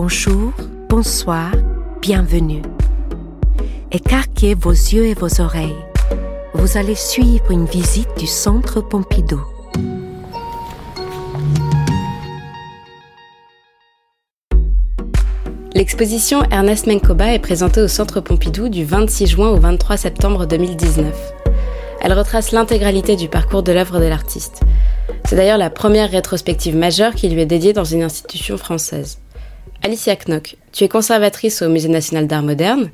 Bonjour, bonsoir, bienvenue. Écarquez vos yeux et vos oreilles. Vous allez suivre une visite du Centre Pompidou. L'exposition Ernest Menkoba est présentée au Centre Pompidou du 26 juin au 23 septembre 2019. Elle retrace l'intégralité du parcours de l'œuvre de l'artiste. C'est d'ailleurs la première rétrospective majeure qui lui est dédiée dans une institution française. Alicia Knock, tu es conservatrice au Musée national d'art moderne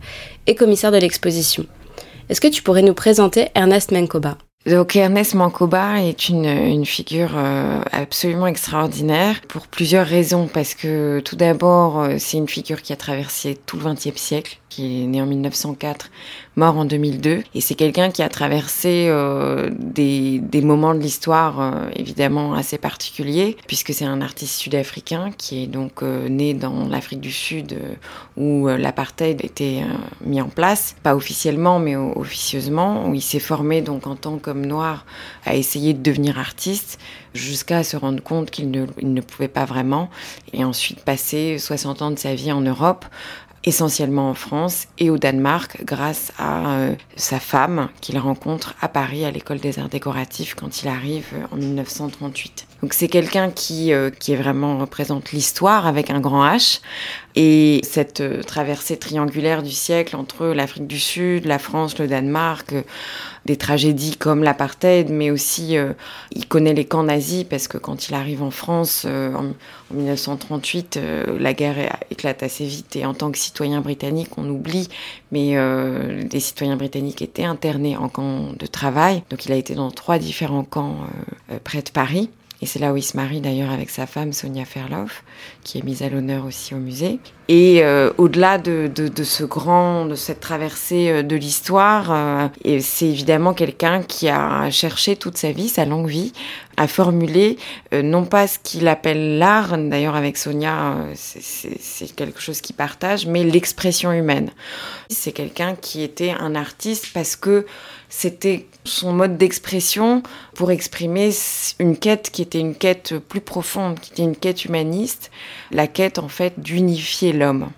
et commissaire de l'exposition. Est-ce que tu pourrais nous présenter Ernest Menkoba donc Ernest Mancoba est une, figure euh, absolument extraordinaire pour plusieurs raisons. Parce que tout d'abord, euh, c'est une figure qui a traversé tout le XXe siècle, qui est né en 1904, mort en 2002. Et c'est quelqu'un qui a traversé euh, des, moments de l'histoire euh, évidemment assez particuliers, puisque c'est un artiste sud-africain qui est donc euh, né dans l'Afrique du Sud où l'apartheid était mis en place, pas officiellement mais officieusement, où il s'est formé donc en tant qu'homme noir à essayer de devenir artiste jusqu'à se rendre compte qu'il ne, ne pouvait pas vraiment, et ensuite passer 60 ans de sa vie en Europe essentiellement en France et au Danemark grâce à euh, sa femme qu'il rencontre à Paris à l'école des arts décoratifs quand il arrive euh, en 1938. Donc c'est quelqu'un qui, euh, qui vraiment représente l'histoire avec un grand H et cette traversée triangulaire du siècle entre l'Afrique du Sud, la France, le Danemark, des tragédies comme l'apartheid, mais aussi euh, il connaît les camps nazis parce que quand il arrive en France euh, en, 1938, euh, la guerre éclate assez vite et en tant que citoyen britannique, on oublie, mais les citoyens britanniques étaient internés en camp de travail, donc il a été dans trois différents camps près de Paris. Et c'est là où il se marie d'ailleurs avec sa femme Sonia Ferloff, qui est mise à l'honneur aussi au musée. Et euh, au-delà de, ce grand, de cette traversée euh, de l'histoire, euh, c'est évidemment quelqu'un qui a cherché toute sa vie, sa longue vie, à formuler non pas ce qu'il appelle l'art, d'ailleurs avec Sonia, c'est quelque chose qu'il partage, mais l'expression humaine. C'est quelqu'un qui était un artiste parce que c'était son mode d'expression pour exprimer une quête qui était une quête plus profonde, qui était une quête humaniste, la quête en fait d'unifier l'homme.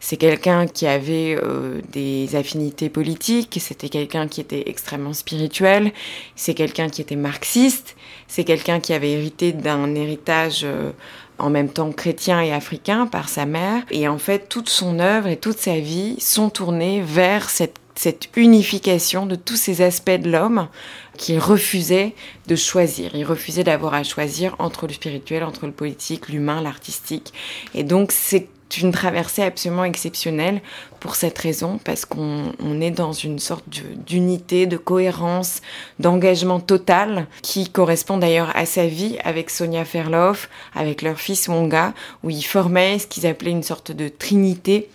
C'est quelqu'un qui avait euh, des affinités politiques, c'était quelqu'un qui était extrêmement spirituel, c'est quelqu'un qui était marxiste, c'est quelqu'un qui avait hérité d'un héritage euh, en même temps chrétien et africain par sa mère. Et en fait, toute son œuvre et toute sa vie sont tournées vers cette cette unification de tous ces aspects de l'homme qu'il refusait de choisir. Il refusait d'avoir à choisir entre le spirituel, entre le politique, l'humain, l'artistique. Et donc c'est une traversée absolument exceptionnelle pour cette raison, parce qu'on est dans une sorte d'unité, de cohérence, d'engagement total qui correspond d'ailleurs à sa vie avec Sonia Ferloff, avec leur fils Wonga, où ils formaient ce qu'ils appelaient une sorte de trinité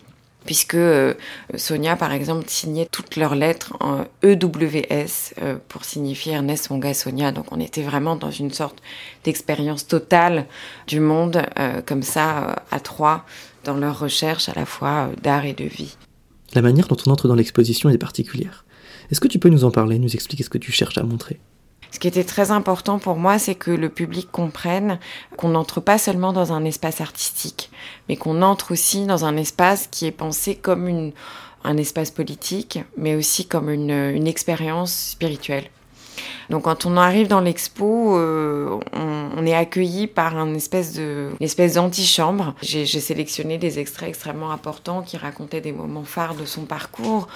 puisque euh, Sonia, par exemple, signait toutes leurs lettres en EWS euh, pour signifier Ernest Sonia. Donc on était vraiment dans une sorte d'expérience totale du monde, euh, comme ça, à trois, dans leur recherche à la fois d'art et de vie. La manière dont on entre dans l'exposition est particulière. Est-ce que tu peux nous en parler, nous expliquer ce que tu cherches à montrer? Ce qui était très important pour moi, c'est que le public comprenne qu'on n'entre pas seulement dans un espace artistique, mais qu'on entre aussi dans un espace qui est pensé comme une, un espace politique, mais aussi comme une, une expérience spirituelle. Donc quand on arrive dans l'expo, euh, on, est accueilli par un espèce de, une espèce d'antichambre. J'ai sélectionné des extraits extrêmement importants qui racontaient des moments phares de son parcours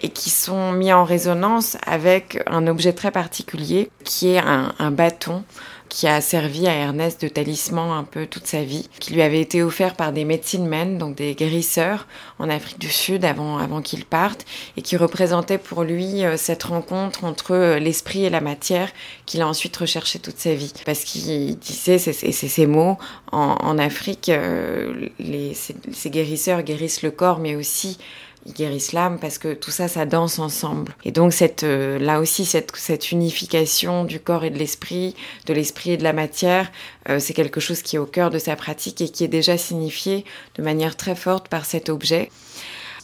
et qui sont mis en résonance avec un objet très particulier qui est un, bâton qui a servi à Ernest de talisman un peu toute sa vie, qui lui avait été offert par des medicine men, donc des guérisseurs en Afrique du Sud avant, avant qu'il parte, et qui représentait pour lui euh, cette rencontre entre euh, l'esprit et la matière qu'il a ensuite recherché toute sa vie. Parce qu'il disait, c'est ces mots, en, Afrique, euh, les, ces, guérisseurs guérissent le corps, mais aussi guérissent l'âme parce que tout ça, ça danse ensemble. Et donc euh, là aussi, cette, unification du corps et de l'esprit, de l'esprit et de la matière, euh, c'est quelque chose qui est au cœur de sa pratique et qui est déjà signifié de manière très forte par cet objet.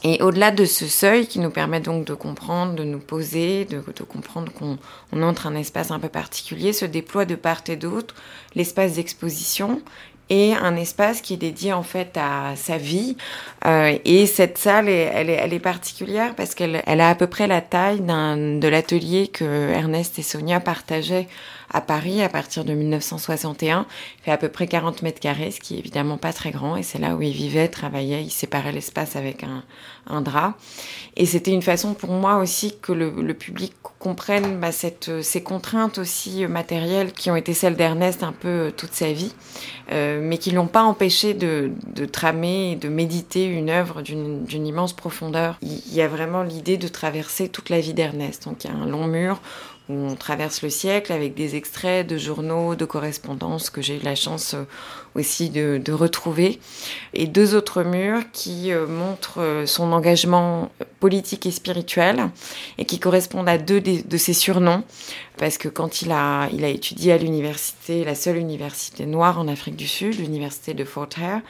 Et au-delà de ce seuil qui nous permet donc de comprendre, de nous poser, de, comprendre qu'on on entre un espace un peu particulier, se déploie de part et d'autre l'espace d'exposition et un espace qui est dédié en fait à sa vie. Euh, et cette salle, elle, est, elle est particulière parce qu'elle elle a à peu près la taille de l'atelier que Ernest et Sonia partageaient à Paris à partir de 1961. Il fait à peu près 40 mètres carrés, ce qui est évidemment pas très grand. Et c'est là où il vivait, travaillait, il séparait l'espace avec un, drap. Et c'était une façon pour moi aussi que le, public comprenne bah, cette, ces contraintes aussi matérielles qui ont été celles d'Ernest un peu toute sa vie, euh, mais qui l'ont pas empêché de, de tramer et de méditer une œuvre d'une immense profondeur. Il y a vraiment l'idée de traverser toute la vie d'Ernest. Donc il y a un long mur on traverse le siècle avec des extraits de journaux, de correspondances que j'ai eu la chance euh, aussi de, retrouver, et deux autres murs qui euh, montrent euh, son engagement politique et spirituel et qui correspondent à deux de ses surnoms, parce que quand il a, il a étudié à l'université, la seule université noire en Afrique du Sud, l'université de Fort Hare,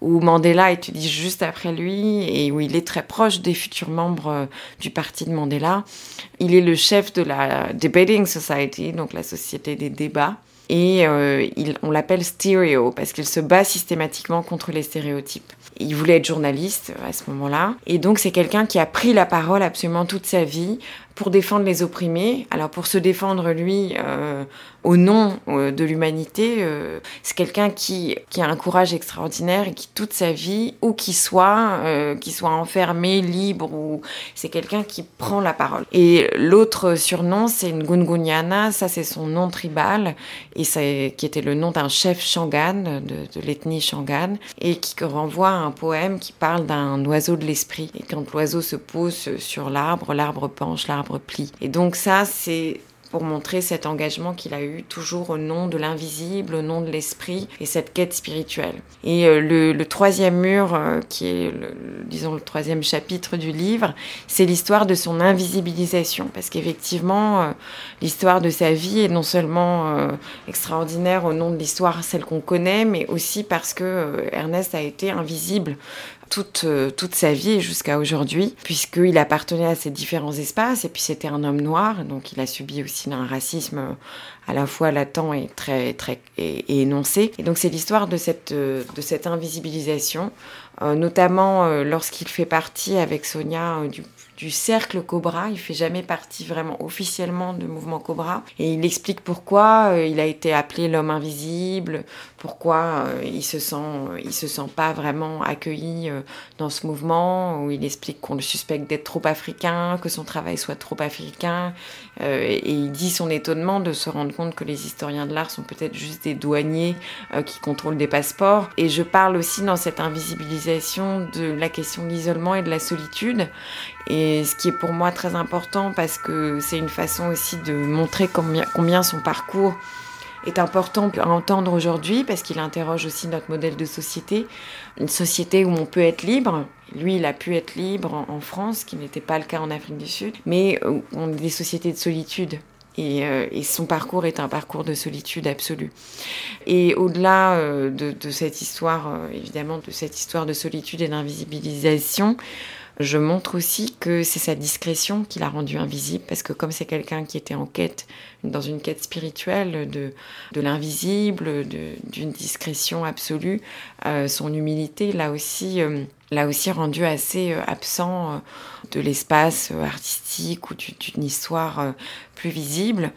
où Mandela étudie juste après lui et où il est très proche des futurs membres euh, du parti de Mandela. Il est le chef de la Debating Society, donc la société des débats. Et euh, il, on l'appelle Stereo parce qu'il se bat systématiquement contre les stéréotypes. Il voulait être journaliste à ce moment-là. Et donc c'est quelqu'un qui a pris la parole absolument toute sa vie pour défendre les opprimés. Alors pour se défendre lui euh, au nom euh, de l'humanité, euh, c'est quelqu'un qui, qui a un courage extraordinaire et qui toute sa vie, où qu'il soit, qu'il soit enfermé, libre, ou c'est quelqu'un qui prend la parole. Et l'autre surnom, c'est Ngunguniana, ça c'est son nom tribal, et qui était le nom d'un chef Shangan, de, de l'ethnie Shangan, et qui renvoie à un poème qui parle d'un oiseau de l'esprit. Et quand l'oiseau se pose sur l'arbre, l'arbre penche, l'arbre Et donc ça, c'est pour montrer cet engagement qu'il a eu toujours au nom de l'invisible, au nom de l'esprit et cette quête spirituelle. Et euh, le, troisième mur, euh, qui est, le, disons, le troisième chapitre du livre, c'est l'histoire de son invisibilisation. Parce qu'effectivement, euh, l'histoire de sa vie est non seulement extraordinaire au nom de l'histoire, celle qu'on connaît, mais aussi parce que Ernest a été invisible toute, toute sa vie jusqu'à aujourd'hui, puisqu'il appartenait à ces différents espaces, et puis c'était un homme noir, donc il a subi aussi un racisme euh, à la fois latent et très, très et, énoncé. Et donc c'est l'histoire de cette, euh, de cette invisibilisation, notamment lorsqu'il fait partie avec Sonia du du cercle Cobra. Il fait jamais partie vraiment officiellement du mouvement Cobra. Et il explique pourquoi euh, il a été appelé l'homme invisible, pourquoi euh, il se sent, il se sent pas vraiment accueilli euh, dans ce mouvement. Où il explique qu'on le suspecte d'être trop africain, que son travail soit trop africain. et il dit son étonnement de se rendre compte que les historiens de l'art sont peut-être juste des douaniers qui contrôlent des passeports. Et je parle aussi dans cette invisibilisation de la question de l'isolement et de la solitude. Et ce qui est pour moi très important parce que c'est une façon aussi de montrer combien, combien son parcours est important à entendre aujourd'hui parce qu'il interroge aussi notre modèle de société. Une société où on peut être libre. Lui, il a pu être libre en, France, ce qui n'était pas le cas en Afrique du Sud. Mais on est des sociétés de solitude. Et, euh, et, son parcours est un parcours de solitude absolue. Et au-delà euh, de, de, cette histoire, euh, évidemment, de cette histoire de solitude et d'invisibilisation, je montre aussi que c'est sa discrétion qui l'a rendu invisible, parce que comme c'est quelqu'un qui était en quête, dans une quête spirituelle de, de l'invisible, d'une discrétion absolue, euh, son humilité l'a aussi, euh, l'a aussi rendu assez euh, absent de l'espace artistique ou d'une histoire plus visible.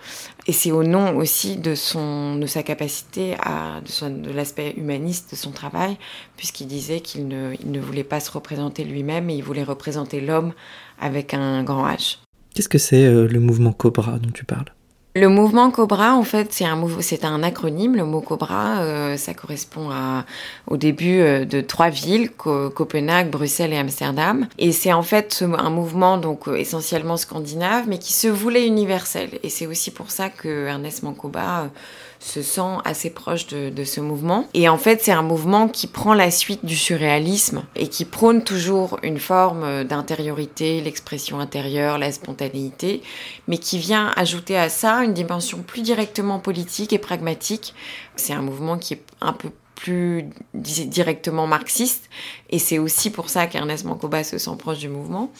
Et c'est au nom aussi de, son, de sa capacité, à, de, de l'aspect humaniste de son travail, puisqu'il disait qu'il ne, ne voulait pas se représenter lui-même, et il voulait représenter l'homme avec un grand H. Qu'est-ce que c'est le mouvement Cobra dont tu parles? Le mouvement Cobra, en fait, c'est un, c'est un acronyme. Le mot Cobra, euh, ça correspond au début euh, de trois villes, Copenhague, Bruxelles et Amsterdam. Et c'est en fait un mouvement donc euh, essentiellement scandinave, mais qui se voulait universel. Et c'est aussi pour ça que Ernest Mancoba se sent assez proche de, ce mouvement. Et en fait, c'est un mouvement qui prend la suite du surréalisme et qui prône toujours une forme d'intériorité, l'expression intérieure, la spontanéité, mais qui vient ajouter à ça une dimension plus directement politique et pragmatique. C'est un mouvement qui est un peu plus directement marxiste, et c'est aussi pour ça qu'Ernest Mancoba se sent proche du mouvement.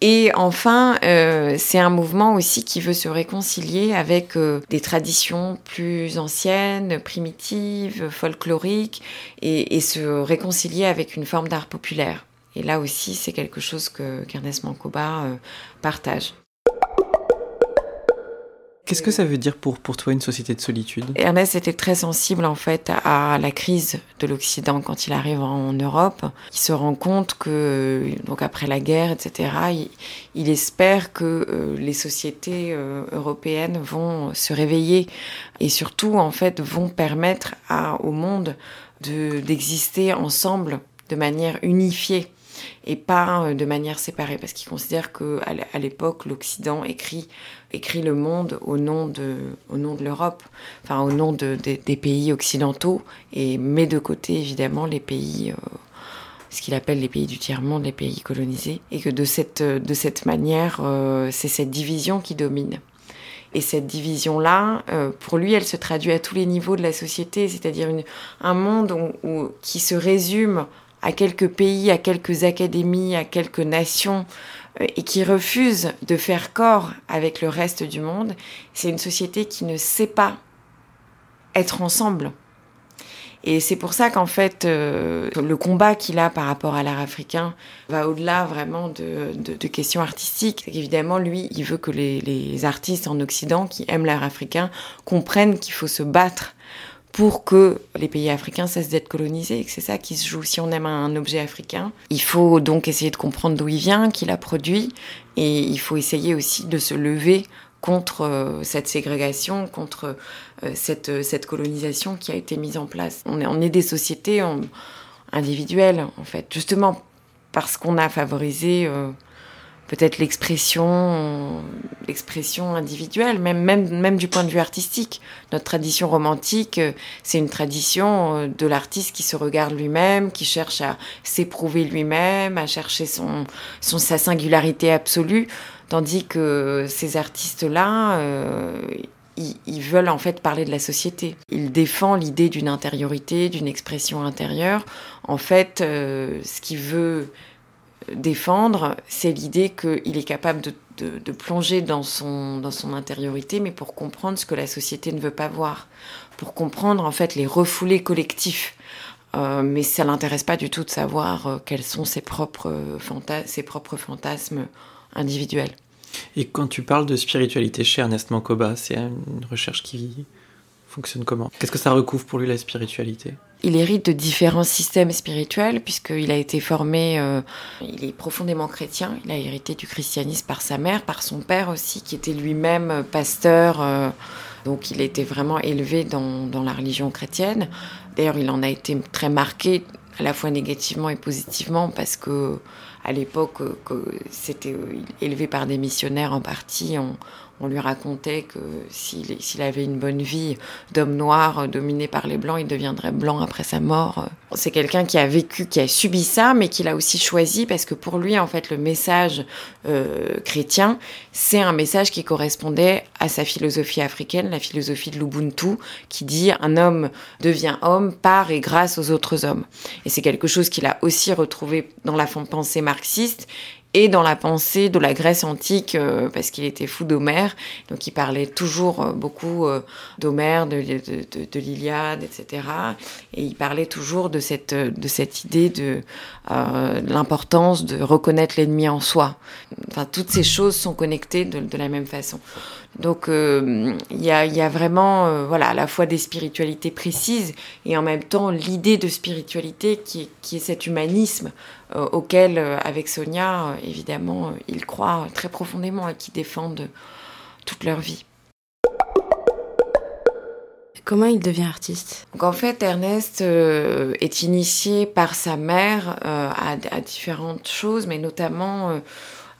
Et enfin, euh, c'est un mouvement aussi qui veut se réconcilier avec euh, des traditions plus anciennes, primitives, folkloriques, et, et se réconcilier avec une forme d'art populaire. Et là aussi, c'est quelque chose que qu'Ernest Mancoba euh, partage. Qu'est-ce que ça veut dire pour, pour toi une société de solitude? Ernest était très sensible en fait à la crise de l'Occident quand il arrive en Europe. Il se rend compte que donc après la guerre, etc. Il, espère que euh, les sociétés euh, européennes vont se réveiller et surtout en fait vont permettre au monde de d'exister ensemble de manière unifiée et pas euh, de manière séparée, parce qu'il considère que à l'époque l'Occident écrit écrit le monde au nom de au nom de l'Europe, enfin au nom de, des pays occidentaux et met de côté évidemment les pays euh, ce qu'il appelle les pays du tiers-monde, les pays colonisés, et que de cette, de cette manière, euh, c'est cette division qui domine. Et cette division-là, pour lui, elle se traduit à tous les niveaux de la société, c'est-à-dire un monde où, qui se résume à quelques pays, à quelques académies, à quelques nations, euh, et qui refuse de faire corps avec le reste du monde, c'est une société qui ne sait pas être ensemble. Et c'est pour ça qu'en fait, euh, le combat qu'il a par rapport à l'art africain va au-delà vraiment de, questions artistiques. Évidemment, lui, il veut que les artistes en Occident qui aiment l'art africain comprennent qu'il faut se battre pour que les pays africains cessent d'être colonisés et que c'est ça qui se joue. Si on aime un objet africain, il faut donc essayer de comprendre d'où il vient, qui l'a produit, et il faut essayer aussi de se lever contre euh, cette ségrégation, contre euh, cette, cette colonisation qui a été mise en place. On est, est des sociétés individuelles, en fait, justement parce qu'on a favorisé... Euh, peut-être l'expression, l'expression individuelle, même, même, même du point de vue artistique. Notre tradition romantique, euh, c'est une tradition euh, de l'artiste qui se regarde lui-même, qui cherche à s'éprouver lui-même, à chercher son, son, sa singularité absolue, tandis que ces artistes-là, euh, ils, veulent en fait parler de la société. Ils défendent l'idée d'une intériorité, d'une expression intérieure. En fait, ce qu'il veut défendre, c'est l'idée qu'il est capable de, plonger dans son, dans son intériorité, mais pour comprendre ce que la société ne veut pas voir, pour comprendre en fait les refoulés collectifs. Euh, mais ça l'intéresse pas du tout de savoir euh, quels sont ses propres, ses propres fantasmes individuels. Et quand tu parles de spiritualité chez Ernest Mancoba, c'est une recherche qui fonctionne comment? Qu'est-ce que ça recouvre pour lui la spiritualité? Il hérite de différents systèmes spirituels puisqu'il a été formé, euh, il est profondément chrétien, il a hérité du christianisme par sa mère, par son père aussi qui était lui-même pasteur, euh, donc il était vraiment élevé dans, dans la religion chrétienne. D'ailleurs il en a été très marqué à la fois négativement et positivement parce que à l'époque que c'était élevé par des missionnaires en partie, on, on lui racontait que s'il avait une bonne vie d'homme noir dominé par les blancs, il deviendrait blanc après sa mort. C'est quelqu'un qui a vécu, qui a subi ça, mais qui l'a aussi choisi parce que pour lui, en fait, le message euh, chrétien, c'est un message qui correspondait à sa philosophie africaine, la philosophie de l'Ubuntu, qui dit un homme devient homme par et grâce aux autres hommes. Et c'est quelque chose qu'il a aussi retrouvé dans la pensée marxiste et dans la pensée de la Grèce antique, euh, parce qu'il était fou d'Homère, donc il parlait toujours euh, beaucoup euh, d'Homère, de, de, de, l'Iliade, etc. Et il parlait toujours de cette, de cette idée de l'importance de reconnaître l'ennemi en soi. Enfin, toutes ces choses sont connectées de, de la même façon. Donc il y, a, y, a, vraiment voilà à la fois des spiritualités précises et en même temps l'idée de spiritualité qui, qui est cet humanisme euh, auxquels, euh, avec Sonia, euh, évidemment, ils croient très profondément et qui défendent toute leur vie. Comment il devient artiste? Donc en fait, Ernest est initié par sa mère à, à, différentes choses, mais notamment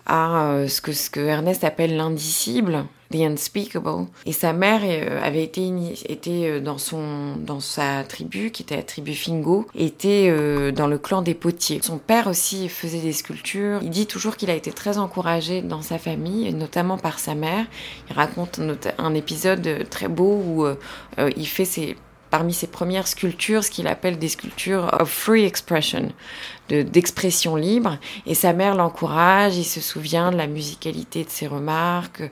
à ce, que, ce que Ernest appelle l'indicible, The Unspeakable. Et sa mère euh, avait été, était euh, dans, son, dans sa tribu, qui était la tribu Fingo, était euh, dans le clan des potiers. Son père aussi faisait des sculptures. Il dit toujours qu'il a été très encouragé dans sa famille, notamment par sa mère. Il raconte un épisode très beau où il fait ses parmi ses premières sculptures ce qu'il appelle des sculptures of free expression, d'expression libre. Et sa mère l'encourage, il se souvient de la musicalité de ses remarques,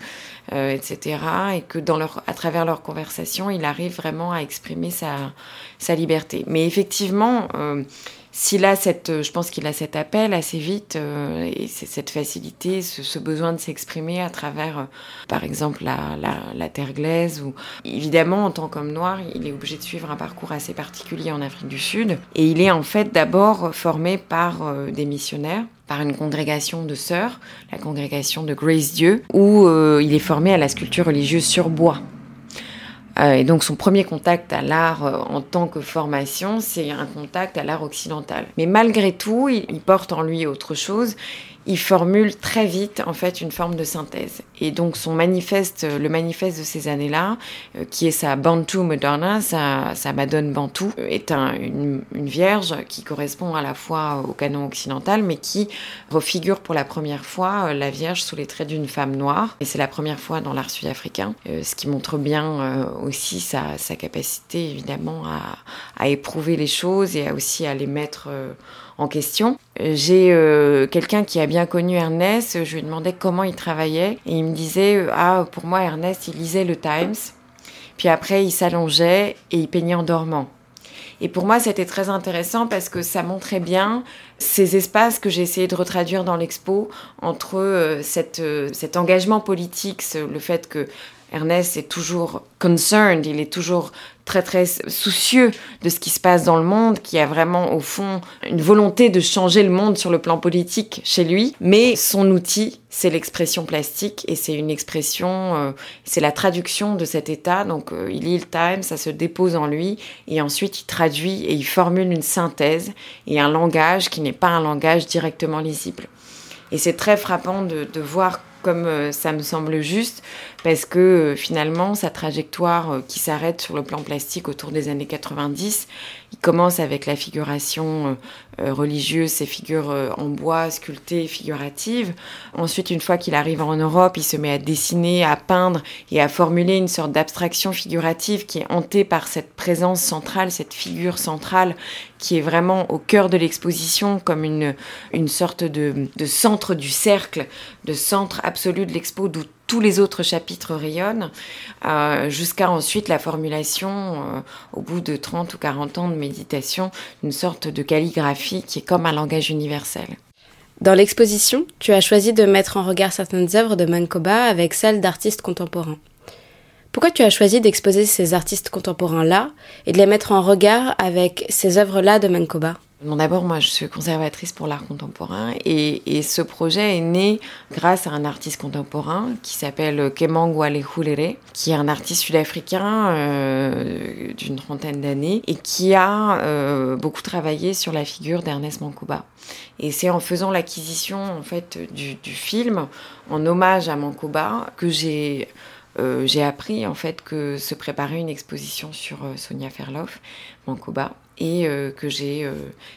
euh, etc. Et que dans leur, à travers leur conversation, il arrive vraiment à exprimer sa, sa liberté. Mais effectivement, euh, s'il a cette, euh, je pense qu'il a cet appel assez vite euh, et cette facilité, ce, besoin de s'exprimer à travers, euh, par exemple, la, la, terre glaise. Ou évidemment, en tant qu'homme noir, il est obligé de suivre un parcours assez particulier en Afrique du Sud. Et il est en fait d'abord formé par des missionnaires par une congrégation de sœurs, la congrégation de Grace Dieu, où il est formé à la sculpture religieuse sur bois. Euh, et donc son premier contact à l'art euh, en tant que formation, c'est un contact à l'art occidental. Mais malgré tout, il, porte en lui autre chose il formule très vite en fait une forme de synthèse. Et donc son manifeste, le manifeste de ces années-là, euh, qui est sa Bantu Madonna, sa, Madone Bantu, est une, vierge qui correspond à la fois au canon occidental, mais qui refigure pour la première fois euh, la Vierge sous les traits d'une femme noire. Et c'est la première fois dans l'art sud-africain, euh, ce qui montre bien aussi sa, sa capacité évidemment à, éprouver les choses et aussi à les mettre en question. J'ai euh, quelqu'un qui a bien connu Ernest, je lui demandais comment il travaillait et il me disait euh, ah pour moi Ernest il lisait le Times, puis après il s'allongeait et il peignait en dormant. Et pour moi, c'était très intéressant parce que ça montrait bien ces espaces que j'ai essayé de retraduire dans l'expo entre euh, cet engagement politique, le fait que Ernest est toujours concerned, il est toujours très très soucieux de ce qui se passe dans le monde, qui a vraiment au fond une volonté de changer le monde sur le plan politique chez lui, mais son outil, c'est l'expression plastique et c'est une expression, euh, c'est la traduction de cet état. Donc euh, il lit le Time, ça se dépose en lui et ensuite il traduit et il formule une synthèse et un langage qui n'est pas un langage directement lisible. Et c'est très frappant de, de voir comme euh, ça me semble juste, parce que euh, finalement, sa trajectoire euh, qui s'arrête sur le plan plastique autour des années 90, il commence avec la figuration religieuse, ces figures en bois, sculptées, figuratives. Ensuite, une fois qu'il arrive en Europe, il se met à dessiner, à peindre et à formuler une sorte d'abstraction figurative qui est hantée par cette présence centrale, cette figure centrale qui est vraiment au cœur de l'exposition comme une, une sorte de, de centre du cercle, de centre absolu de l'expo d'où tous les autres chapitres rayonnent, euh, jusqu'à ensuite la formulation, euh, au bout de 30 ou 40 ans de méditation, d'une sorte de calligraphie qui est comme un langage universel. Dans l'exposition, tu as choisi de mettre en regard certaines œuvres de Mankoba avec celles d'artistes contemporains. Pourquoi tu as choisi d'exposer ces artistes contemporains-là et de les mettre en regard avec ces œuvres-là de Mankoba D'abord, moi, je suis conservatrice pour l'art contemporain et, ce projet est né grâce à un artiste contemporain qui s'appelle Kemang Walehulere, qui est un artiste sud-africain euh, d'une trentaine d'années et qui a euh, beaucoup travaillé sur la figure d'Ernest Mankuba. Et c'est en faisant l'acquisition en fait du, film en hommage à Mankuba que j'ai euh, j'ai appris en fait que se préparait une exposition sur Sonia Ferloff, Mankuba, et euh, que j'ai euh,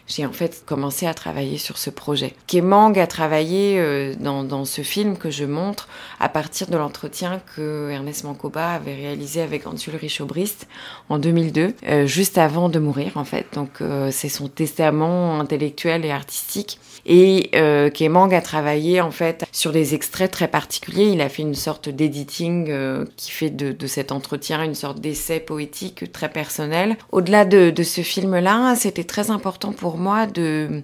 j'ai en fait commencé à travailler sur ce projet. Kemang a travaillé euh, dans, dans, ce film que je montre à partir de l'entretien que Ernest Mancoba avait réalisé avec Hans Ulrich Obrist en 2002, juste avant de mourir en fait. Donc c'est son testament intellectuel et artistique. Et euh, Kemang a travaillé en fait sur des extraits très particuliers. Il a fait une sorte d'editing qui fait de, de, cet entretien une sorte d'essai poétique très personnel. Au-delà de, de ce film là c'était très important pour moi de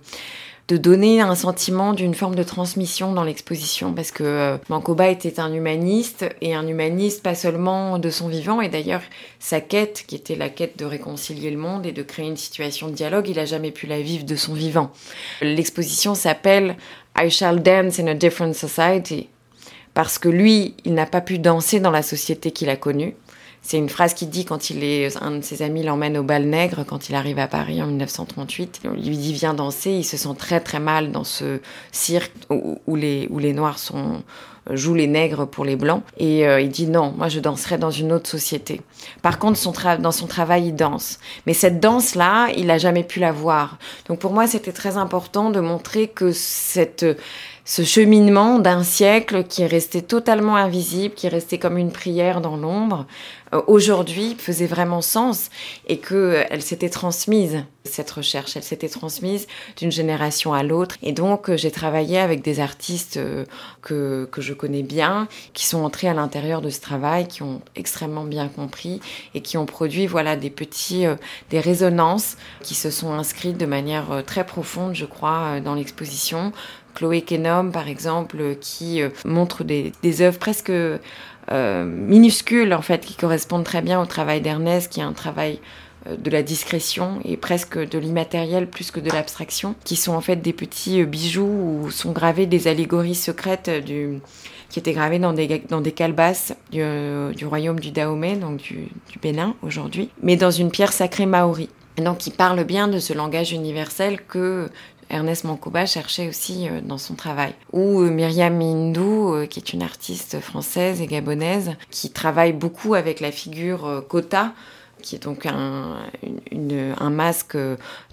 de donner un sentiment d'une forme de transmission dans l'exposition parce que euh, était un humaniste et un humaniste pas seulement de son vivant et d'ailleurs sa quête qui était la quête de réconcilier le monde et de créer une situation de dialogue il a jamais pu la vivre de son vivant. L'exposition s'appelle I shall dance in a different society parce que lui il n'a pas pu danser dans la société qu'il a connue c'est une phrase qu'il dit quand il est, un de ses amis l'emmène au bal nègre quand il arrive à Paris en 1938. Il lui dit viens danser. Il se sent très très mal dans ce cirque où, les, où les noirs jouent les nègres pour les blancs. Et euh, il dit non, moi je danserai dans une autre société. Par contre, dans son travail, il danse. Mais cette danse-là, il n'a jamais pu la voir. Donc pour moi, c'était très important de montrer que cette ce cheminement d'un siècle qui est resté totalement invisible, qui est resté comme une prière dans l'ombre, euh, aujourd'hui faisait vraiment sens et que euh, elle s'était transmise cette recherche, elle s'était transmise d'une génération à l'autre et donc euh, j'ai travaillé avec des artistes que, que je connais bien, qui sont entrés à l'intérieur de ce travail, qui ont extrêmement bien compris et qui ont produit voilà des petits des résonances qui se sont inscrites de manière très profonde, je crois, dans l'exposition. Chloé Kenom, par exemple, qui montre des, œuvres presque euh, minuscules en fait qui correspondent très bien au travail d'Ernest, qui est un travail euh, de la discrétion et presque de l'immatériel plus que de l'abstraction, qui sont en fait des petits euh, bijoux où sont gravées des allégories secrètes qui étaient gravées dans des, dans des calebasses du, du royaume du Dahomey, donc du, du Bénin aujourd'hui, mais dans une pierre sacrée maori. Donc, qui parle bien de ce langage universel que Ernest Mancoba cherchait aussi euh, dans son travail. Ou euh, Myriam Mindou, euh, qui est une artiste française et gabonaise, qui travaille beaucoup avec la figure Kota, qui est donc un, un masque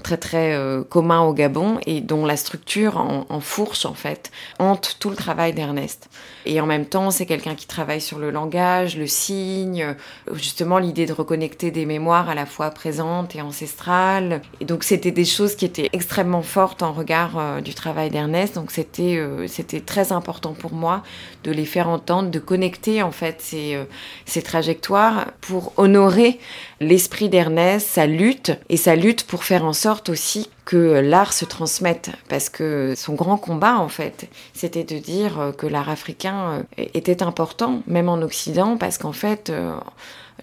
très très euh, commun au Gabon et dont la structure en, fourche en fait hante tout le travail d'Ernest. Et en même temps, c'est quelqu'un qui travaille sur le langage, le signe, justement l'idée de reconnecter des mémoires à la fois présentes et ancestrales. Et donc c'était des choses qui étaient extrêmement fortes en regard euh, du travail d'Ernest. Donc c'était euh, c'était très important pour moi de les faire entendre, de connecter en fait ces, ces trajectoires pour honorer l'esprit d'Ernest, sa lutte et sa lutte pour faire en sorte aussi que l'art se transmette, parce que son grand combat, en fait, c'était de dire que l'art africain euh, était important, même en Occident, parce qu'en fait, euh,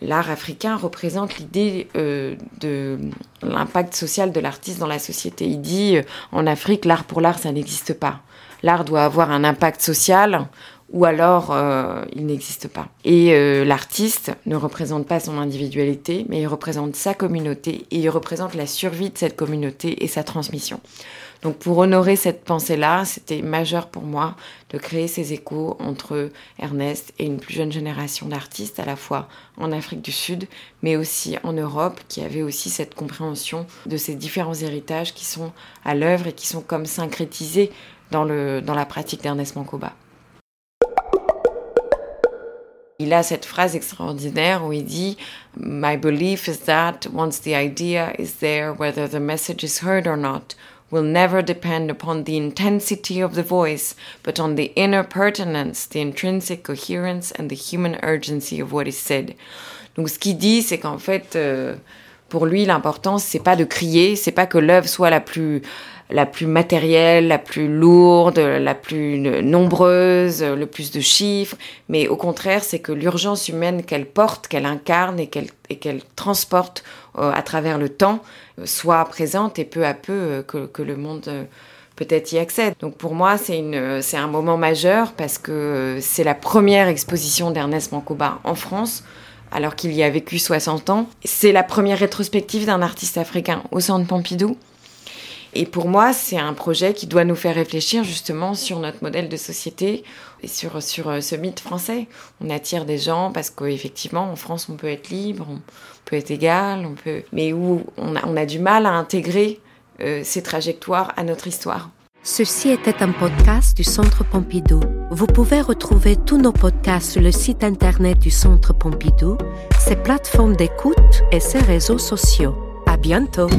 l'art africain représente l'idée euh, de l'impact social de l'artiste dans la société. Il dit, en Afrique, l'art pour l'art, ça n'existe pas. L'art doit avoir un impact social ou alors euh, il n'existe pas. Et euh, l'artiste ne représente pas son individualité, mais il représente sa communauté et il représente la survie de cette communauté et sa transmission. Donc pour honorer cette pensée-là, c'était majeur pour moi de créer ces échos entre Ernest et une plus jeune génération d'artistes, à la fois en Afrique du Sud, mais aussi en Europe, qui avait aussi cette compréhension de ces différents héritages qui sont à l'œuvre et qui sont comme syncrétisés dans, le, dans la pratique d'Ernest Mancoba. Il a cette phrase extraordinaire où il dit My belief is that once the idea is there, whether the message is heard or not, will never depend upon the intensity of the voice, but on the inner pertinence, the intrinsic coherence and the human urgency of what is said. Donc ce qu'il dit, c'est qu'en fait, euh, pour lui, l'important, c'est pas de crier, c'est pas que l'œuvre soit la plus la plus matérielle, la plus lourde, la plus nombreuse, le plus de chiffres, mais au contraire, c'est que l'urgence humaine qu'elle porte, qu'elle incarne et qu'elle transporte euh, à travers le temps euh, soit présente et peu à peu euh, que, le monde peut-être y accède. Donc pour moi, c'est un moment majeur parce que c'est la première exposition d'Ernest Mancoba en France alors qu'il y a vécu 60 ans. C'est la première rétrospective d'un artiste africain au Centre Pompidou. Et pour moi, c'est un projet qui doit nous faire réfléchir justement sur notre modèle de société et sur, sur euh, ce mythe français. On attire des gens parce qu'effectivement, en France, on peut être libre, on peut être égal, on peut... mais où on a, on a du mal à intégrer euh, ces trajectoires à notre histoire. Ceci était un podcast du Centre Pompidou. Vous pouvez retrouver tous nos podcasts sur le site internet du Centre Pompidou, ses plateformes d'écoute et ses réseaux sociaux. À bientôt!